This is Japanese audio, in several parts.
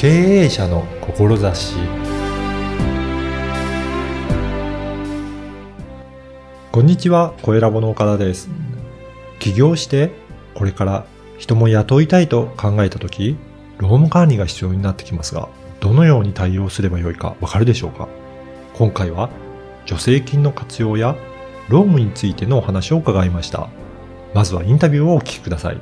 経営者の志こんにちは、小ラボの岡田です。起業して、これから人も雇いたいと考えたとき、労務管理が必要になってきますが、どのように対応すればよいかわかるでしょうか？今回は、助成金の活用や労務についてのお話を伺いました。まずはインタビューをお聞きください。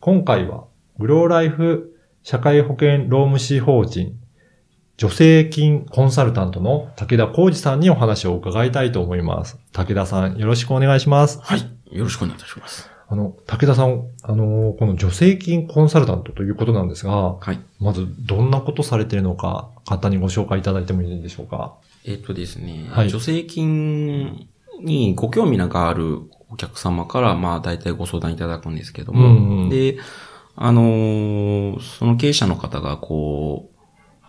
今回は、グローライフ社会保険労務士法人助成金コンサルタントの武田浩二さんにお話を伺いたいと思います。武田さん、よろしくお願いします。はい。よろしくお願いいたします。あの、武田さん、あの、この助成金コンサルタントということなんですが、はい。まずどんなことされているのか、簡単にご紹介いただいてもいいでしょうか？えっ、とですね、はい助成金にご興味があるお客様から、まあ、大体ご相談いただくんですけども、うんうん。で、あのーその経営者の方が、こ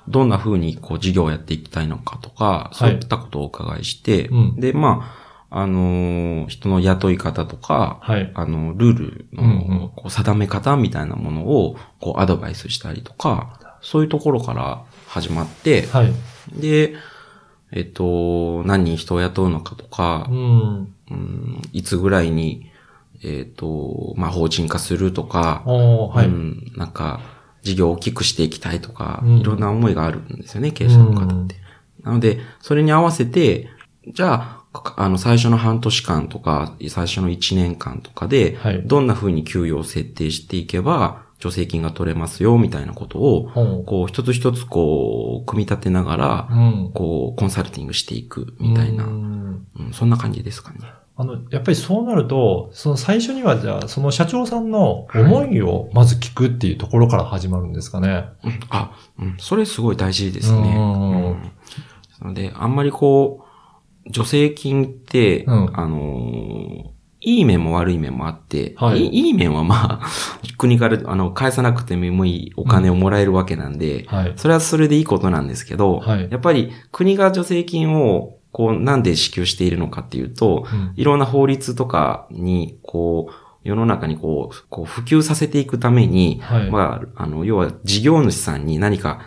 う、どんな風にこう事業をやっていきたいのかとか、そういったことをお伺いして、うん。で、まあ、あのー人の雇い方とか、はい。あの、ルールのこう定め方みたいなものをこうアドバイスしたりとか、そういうところから始まって、はい。で、えっと、何人人を雇うのかとかう、ん。うん、いつぐらいに、えっと、まあ、法人化するとか、はい。うん、なんか、事業を大きくしていきたいとか、うんいろんな思いがあるんですよね、経営者の方って。なので、それに合わせて、じゃあ、かあの、最初の半年間とか、最初の1年間とかで、はいどんな風に給与を設定していけば、助成金が取れますよ、みたいなことを、ほこう、一つ一つこう、組み立てながら。こう、コンサルティングしていく、みたいな、そんな感じですかね。あの、やっぱりそうなると、その最初にはじゃあ、その社長さんの思いをまず聞くっていうところから始まるんですかね。うんあ、うん、それすごい大事ですね。なので、あんまりこう、助成金って、うんあのーいい面も悪い面もあって、はいいいい面はまあ、国から、あの、返さなくてもいいお金をもらえるわけなんで、はい。それはそれでいいことなんですけど、はいやっぱり国が助成金を、こう、なんで支給しているのかっていうと、うんいろんな法律とかに、こう、世の中にこう、こう普及させていくために、はい。まあ、あの、要は事業主さんに何か、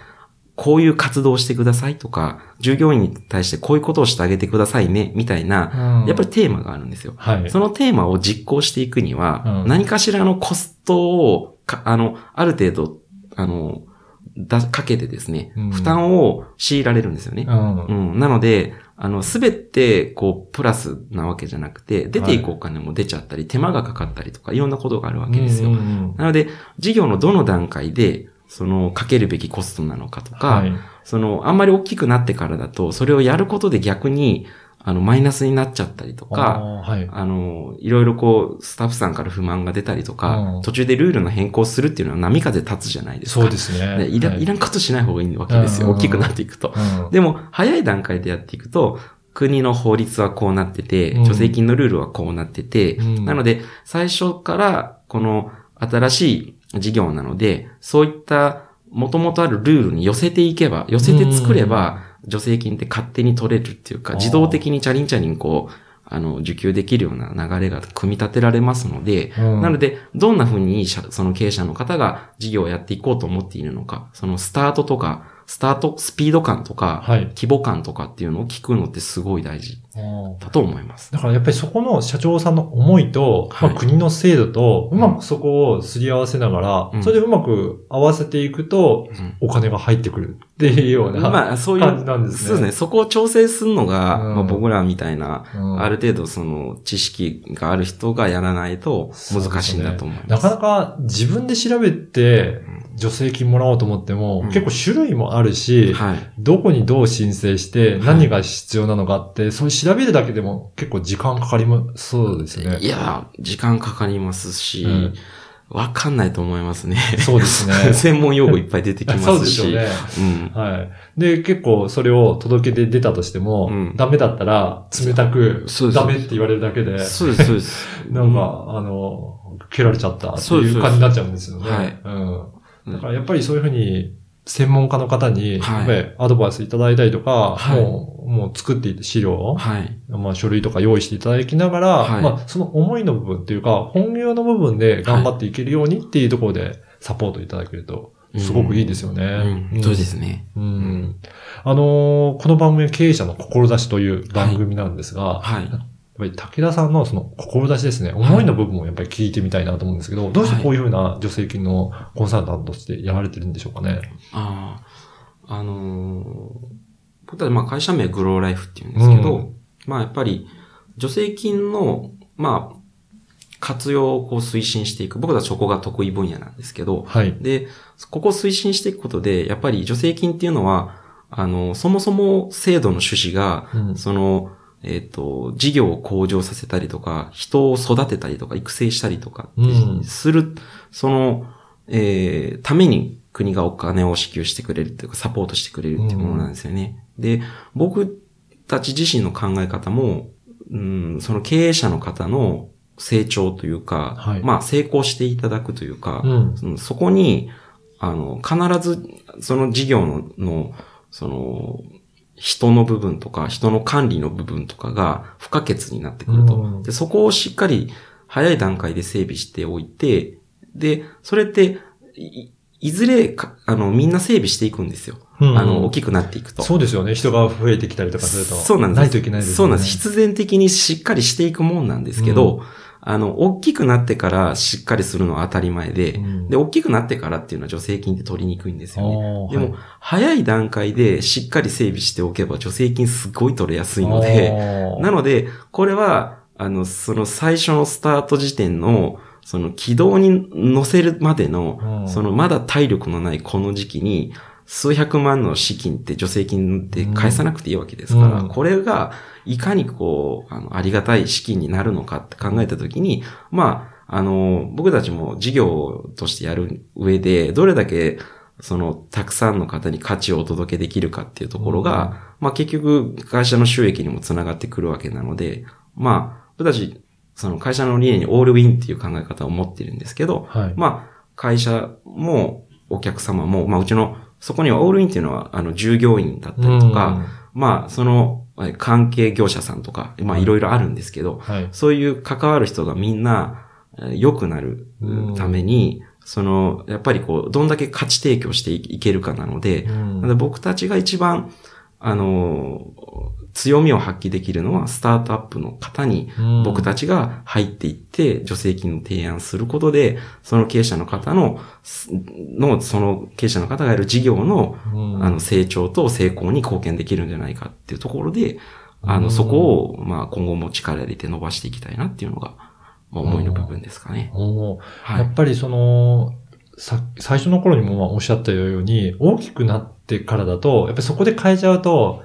こういう活動をしてくださいとか、従業員に対してこういうことをしてあげてくださいね、みたいな、うんやっぱりテーマがあるんですよ。はい。そのテーマを実行していくには、うん何かしらのコストをか、あの、ある程度、あの、だ、かけてですね、うん負担を強いられるんですよね。うんうん。なので、あの、すべて、こう、プラスなわけじゃなくて、出ていくお金も出ちゃったり、手間がかかったりとか、いろんなことがあるわけですよ。なので、事業のどの段階で、その、かけるべきコストなのかとか、はい。その、あんまり大きくなってからだと、それをやることで逆に、あの、マイナスになっちゃったりとあか、ーはい。あの、いろいろこう、スタッフさんから不満が出たりとか、うん途中でルールの変更するっていうのは波風立つじゃないですか。そうですね。でいら、はいいらんことしない方がいいわけですよ。うん大きくなっていくと。うんでも、早い段階でやっていくと、国の法律はこうなってて、うん助成金のルールはこうなってて、うんなので、最初から、この新しい事業なので、そういった元々あるルールに寄せていけば、寄せて作れば、助成金って勝手に取れるっていうか、自動的にチャリンチャリンこう、あの、受給できるような流れが組み立てられますので、うん。なので、どんな風に社その経営者の方が事業をやっていこうと思っているのか、そのスタートとか、スタート、スピード感とか、はい。規模感とかっていうのを聞くのってすごい大事うん。だと思います。だからやっぱりそこの社長さんの思いと、はい。まあ、国の制度と、うまくそこをすり合わせながら、うん。それでうまく合わせていくと、うん。お金が入ってくるっていうような。まあ、そういう感じなんですねそうですね。そこを調整するのが、うんまあ、僕らみたいな、うんある程度その知識がある人がやらないと難しいんだと思います。なかなか自分で調べて、助成金もらおうと思っても、うん結構種類もあるし、はい。どこにどう申請して、はい何が必要なのかって、そういう調べるだけでも結構時間かかりま、そうですね。いや、時間かかりますしうん、わ、かんないと思いますね。そうですね。専門用語いっぱい出てきますし。そうでしょうね。うん。はい。で、結構それを届け出出たとしても、うんダメだったら冷たくダメって言われるだけで、そうです、そうです。なんか、あの、蹴られちゃったっていう感じになっちゃうんですよね。はいうん。だからやっぱりそういうふうに、専門家の方に、はいアドバイスいただいたりとか、はいもう、もう作っていて資料、はい。まあ書類とか用意していただきながら、はいまあその思いの部分っていうか、本業の部分で頑張っていけるようにっていうところでサポートいただけると、すごくいいですよね。うん。そうですね。うん。あのーこの番組は経営者の志という番組なんですが、はい。やっぱり武田さんのその志ですね、思いの部分をやっぱり聞いてみたいなと思うんですけど、どうしてこういうふうな助成金のコンサルタントとしてやられてるんでしょうかね。ああ、あのー僕たちまあ会社名グローライフって言うんですけど、うんまあやっぱり助成金の、まあ、活用をこう推進していく。僕たちそこが得意分野なんですけど、はい。で、ここを推進していくことで、やっぱり助成金っていうのは、あの、そもそも制度の趣旨が、うんその、えっ、と、事業を向上させたりとか、人を育てたりとか、育成したりとかうん、する、その、えーために国がお金を支給してくれるっていうか、サポートしてくれるっていうものなんですよね。で、僕たち自身の考え方も、うん、その経営者の方の成長というか、はいまあ成功していただくというか、うん。そのそこに、あの、必ず、その事業の、の、その、人の部分とか、人の管理の部分とかが不可欠になってくると。うんで、そこをしっかり早い段階で整備しておいて、で、それって、いいずれか、あの、みんな整備していくんですよ。うんあの、大きくなっていくと。そうですよね。人が増えてきたりとかすると。そうなんです。ないといけないですね。そうなんです。必然的にしっかりしていくもんなんですけど、うあの、大きくなってからしっかりするのは当たり前で、うん。で、大きくなってからっていうのは助成金って取りにくいんですよね。でも、はい。早い段階でしっかり整備しておけば助成金すごい取れやすいので、なので、これは、あの、その最初のスタート時点の、その軌道に乗せるまでの、うん。そのまだ体力のないこの時期に、数百万の資金って助成金って返さなくていいわけですから、うんこれがいかにこう、あの、ありがたい資金になるのかって考えたときに、まあ、あの、僕たちも事業としてやる上で、どれだけ、その、たくさんの方に価値をお届けできるかっていうところが、まあ結局、会社の収益にもつながってくるわけなので、まあ、僕たち、その会社の理念にオールウィンっていう考え方を持ってるんですけど、はい。まあ、会社もお客様も、まあ、うちの、そこにはオールインっていうのは、あの、従業員だったりとか、まあ、その、え関係業者さんとか、まあ、いろいろあるんですけど、うん、はい。そういう関わる人がみんな、えー良くなるうん。ために、その、やっぱりこう、どんだけ価値提供していいけるかなので、うん。なので僕たちが一番、あの、強みを発揮できるのは、スタートアップの方に、僕たちが入っていって、助成金の提案することで、その経営者の方の、すの、その経営者の方がやる事業の、うん。あの、成長と成功に貢献できるんじゃないかっていうところで、あの、うん。そこを、まあ、今後も力入れて伸ばしていきたいなっていうのが、まあ、思いの部分ですかね。はい。やっぱりその、さ、最初の頃にもまあおっしゃったように、大きくなってからだと、やっぱりそこで変えちゃうと、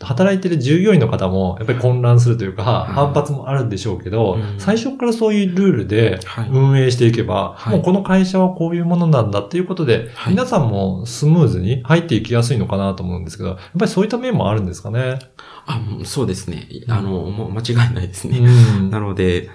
働いてる従業員の方もやっぱり混乱するというか、い反発もあるんでしょうけど、うん最初からそういうルールではい運営していけば、はいもうこの会社はこういうものなんだっていうことで、はい皆さんもスムーズに入っていきやすいのかなと思うんですけど、やっぱりそういった面もあるんですかね？あ、そうですね。あの、もう間違いないですね。うんなので、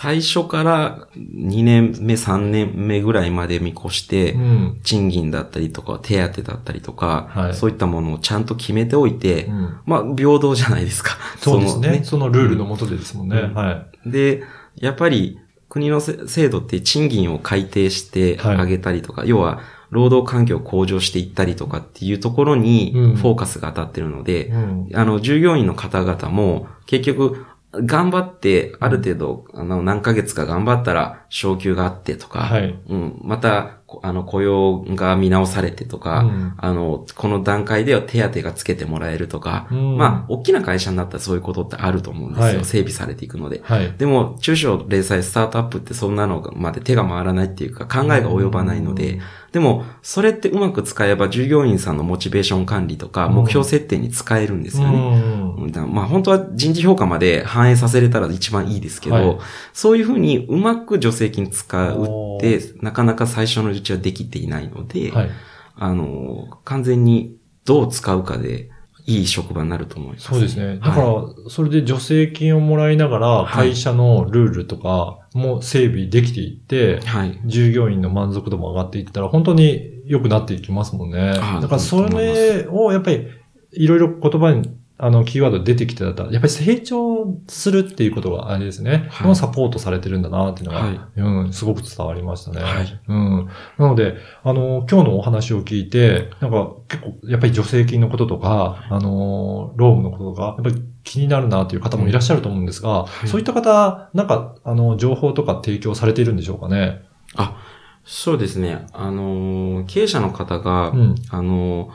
最初から2年目、3年目ぐらいまで見越して、うん賃金だったりとか、手当だったりとか、はいそういったものをちゃんと決めておいて、うんまあ、平等じゃないですか。そうですね。そそのルールのもとでですもんね。うんはい。で、やっぱり国のせ制度って賃金を改定してあげたりとか、要は労働環境を向上していったりとかっていうところにうんフォーカスが当たってるので、うんあの、従業員の方々も結局頑張って、ある程度、あの、何ヶ月か頑張ったら、昇給があってとか、はい。うん、また、こあの、雇用が見直されてとか、うん。あの、この段階では手当がつけてもらえるとか、うん。まあ、大きな会社になったらそういうことってあると思うんですよ。はい。整備されていくので。はい。でも、中小零細スタートアップってそんなのまで手が回らないっていうか考えが及ばないので、うんでも、それってうまく使えば従業員さんのモチベーション管理とかうん目標設定に使えるんですよね。うんまあ本当は人事評価まで反映させれたら一番いいですけど、はいそういうふうにうまく助成金使うおって、なかなか最初のうちはできていないので、はい。あの、完全にどう使うかでいい職場になると思います、そうですね。だからはい、それで助成金をもらいながら、はい会社のルールとかも整備できていって、はい。従業員の満足度も上がっていったら、本当に良くなっていきますもんね。だからそれをやっぱりいろいろ言葉にあの、キーワード出てきてたら、やっぱり成長するっていうことがあれですね。はいのサポートされてるんだなっていうのが、はいうん、すごく伝わりましたね。はいうん。なので、あの、今日のお話を聞いて、なんか結構、やっぱり助成金のこととか、あの、ロームのこととか、やっぱり気になるなという方もいらっしゃると思うんですが、はいそういった方、なんか、あの、情報とか提供されているんでしょうかね？あ、そうですね。あのー、経営者の方が、うん。あのー、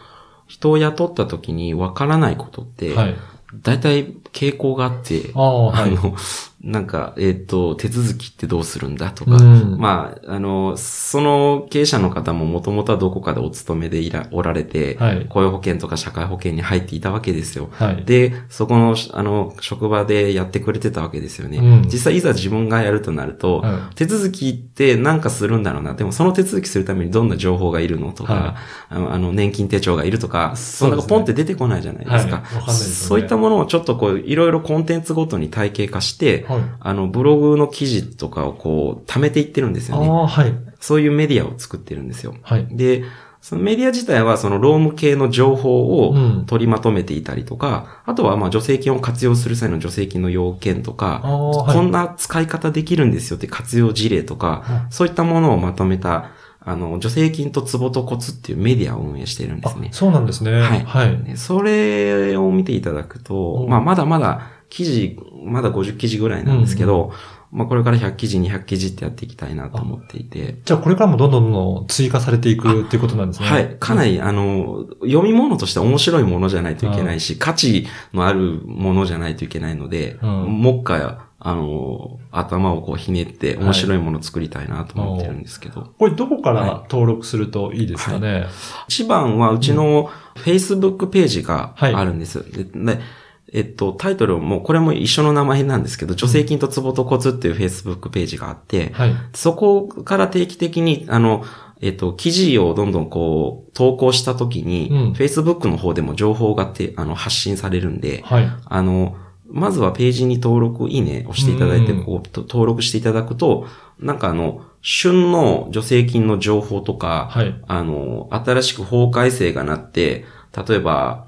人を雇った時にわからないことって、はい。大体傾向があって、ああ、はい。あの、なんか、えっ、と、手続きってどうするんだとか、うんまあ、あの、その経営者の方ももともとはどこかでお勤めでいら、おられて、はい。雇用保険とか社会保険に入っていたわけですよ。はい。で、そこの、あの、職場でやってくれてたわけですよね。うん実際いざ自分がやるとなると、は手続きってなんかするんだろうな。でもその手続きするためにどんな情報がいるのとか、はいあのあの年金手帳がいるとか、そんなポンって出てこないじゃないですか。そういったものをちょっとこう、いろいろコンテンツごとに体系化して、はい。あの、ブログの記事とかをこう、貯めていってるんですよね。はい。そういうメディアを作ってるんですよ。はい。で、そのメディア自体はそのローム系の情報をうん取りまとめていたりとか、あとはまあ助成金を活用する際の助成金の要件とか、はい。こんな使い方できるんですよって活用事例とか、そういったものをまとめた、あの、助成金とツボとコツっていうメディアを運営しているんですねあ、。そうなんですね。はいはい。でそれを見ていただくとう、んまあ、まだまだ記事、まだ50記事ぐらいなんですけど、まあ、これから100記事、200記事ってやっていきたいなと思っていて、じゃあこれからもどんどんどん追加されていくっていうことなんですね。はい。かなり、あの、読み物として面白いものじゃないといけないし、価値のあるものじゃないといけないので、うん。もっかあの、頭をこうひねってはい。面白いものを作りたいなと思ってるんですけど、これどこかはい。ら登録するといいですかね？一番はうちの Facebook ページがはい。あるんです。ででえっと、タイトルも、これも一緒の名前なんですけど、助成金とツボとコツっていう Facebook ページがあって、はい。そこから定期的に、あの、えっと、記事をどんどんこう、投稿したときに、うん Facebook の方でも情報がて、あの、発信されるんで、はい。あの、まずはページに登録、いいね押していただいて、うんこう、と登録していただくと、なんかあの、旬の助成金の情報とか、はい。あの、新しく法改正がなって、例えば、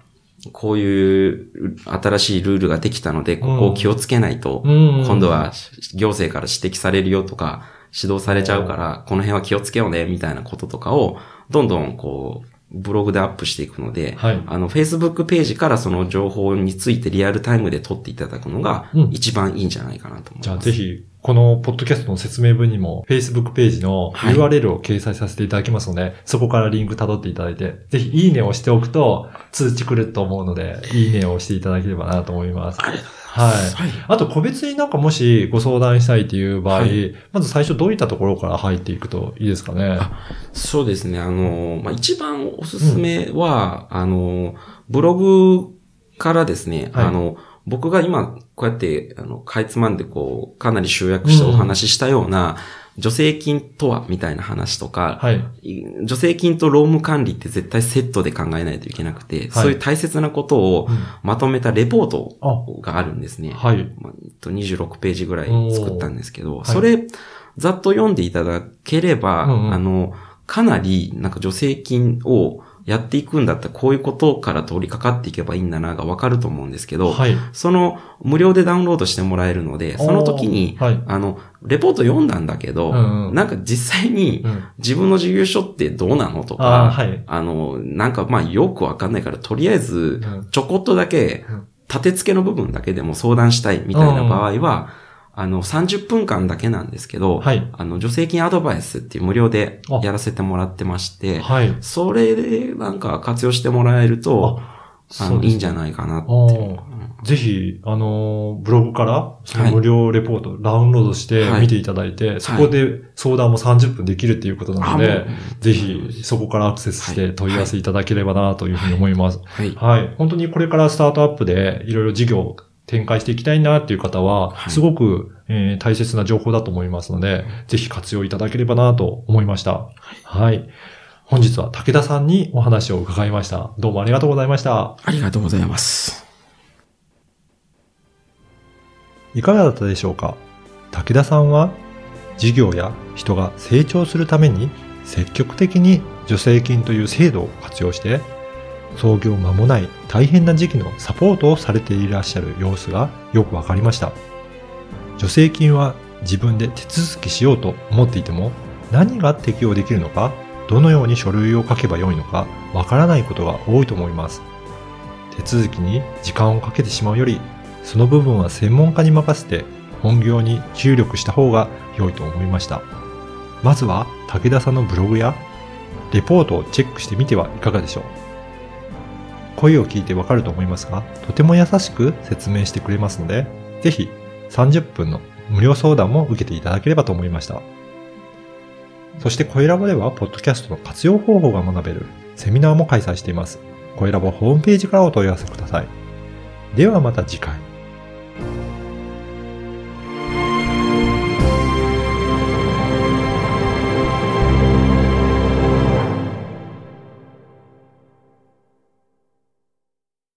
こういう新しいルールができたので、ここを気をつけないと、うん。今度は行政から指摘されるよとか、指導されちゃうから、この辺は気をつけようね、みたいなこととかを、どんどんこう、ブログでアップしていくので、はい。あの、Facebook ページからその情報についてリアルタイムで取っていただくのがうん、一番いいんじゃないかなと思います。じゃあぜひ、このポッドキャストの説明文にも Facebook ページのはい URL を掲載させていただきますので、そこからリンク辿っていただいて、ぜひいいねをしておくと通知来ると思うので、いいねを押していただければなと思います。ありがとうはい。ございます。はい。あと個別になんかもしご相談したいっていう場合、はいまず最初どういったところから入っていくといいですかね？そうですね。あの、まあ、一番おすすめは、あの、ブログからですね、はいあの、僕が今、こうやって、あの、かいつまんで、こう、かなり集約してお話ししたような、助成金とは、みたいな話とか、はい。助成金と労務管理って絶対セットで考えないといけなくて、そういう大切なことをうんまとめたレポートあ、があるんですね。はい。まあえっと26ページぐらい作ったんですけど、ーそれ、ざっと読んでいただければ、うんうんあの、かなり、なんか助成金をやっていくんだったら、こういうことから取り掛かっていけばいいんだな、がわかると思うんですけど、はい。その、無料でダウンロードしてもらえるので、その時に、はい。あの、レポート読んだんだけど、うんうんなんか実際にうん。自分の事業所ってどうなのとあか、ーはい。あの、なんかまあよくわかんないから、とりあえずうん、ちょこっとだけうん、立て付けの部分だけでも相談したいみたいな場合は、あの、30分間だけなんですけど、はい。あの、助成金アドバイスっていう無料であやらせてもらってまして、はい。それでなんか活用してもらえると、あの、いいんじゃないかなっていう。ぜひ、あのー、ブログから、無料レポート、ダウンロードしてはい見ていただいて、そこで相談も30分できるっていうことなので、ぜひ、そこからアクセスして問い合わせいただければなというふうに思います。はい。はい。本当にこれからスタートアップでいろいろ事業を展開していきたいなっていう方は、はいすごく、えー大切な情報だと思いますので、ぜひ活用いただければなと思いました。はい。本日は武田さんにお話を伺いました。どうもありがとうございました。ありがとうございます。いかがだったでしょうか？武田さんは事業や人が成長するために積極的に助成金という制度を活用して、創業間もない大変な時期のサポートをされていらっしゃる様子がよくわかりました。助成金は自分で手続きしようと思っていても何が適用できるのか、どのように書類を書けばよいのかわからないことが多いと思います。手続きに時間をかけてしまうより、その部分は専門家に任せて本業に注力した方が良いと思いました。まずは武田さんのブログやレポートをチェックしてみてはいかがでしょう。声を聞いてわかると思いますが、とても優しく説明してくれますので、ぜひ30分の無料相談も受けていただければと思いました。そして声ラボでは、ポッドキャストの活用方法が学べるセミナーも開催しています。声ラボホームページからお問い合わせください。ではまた次回。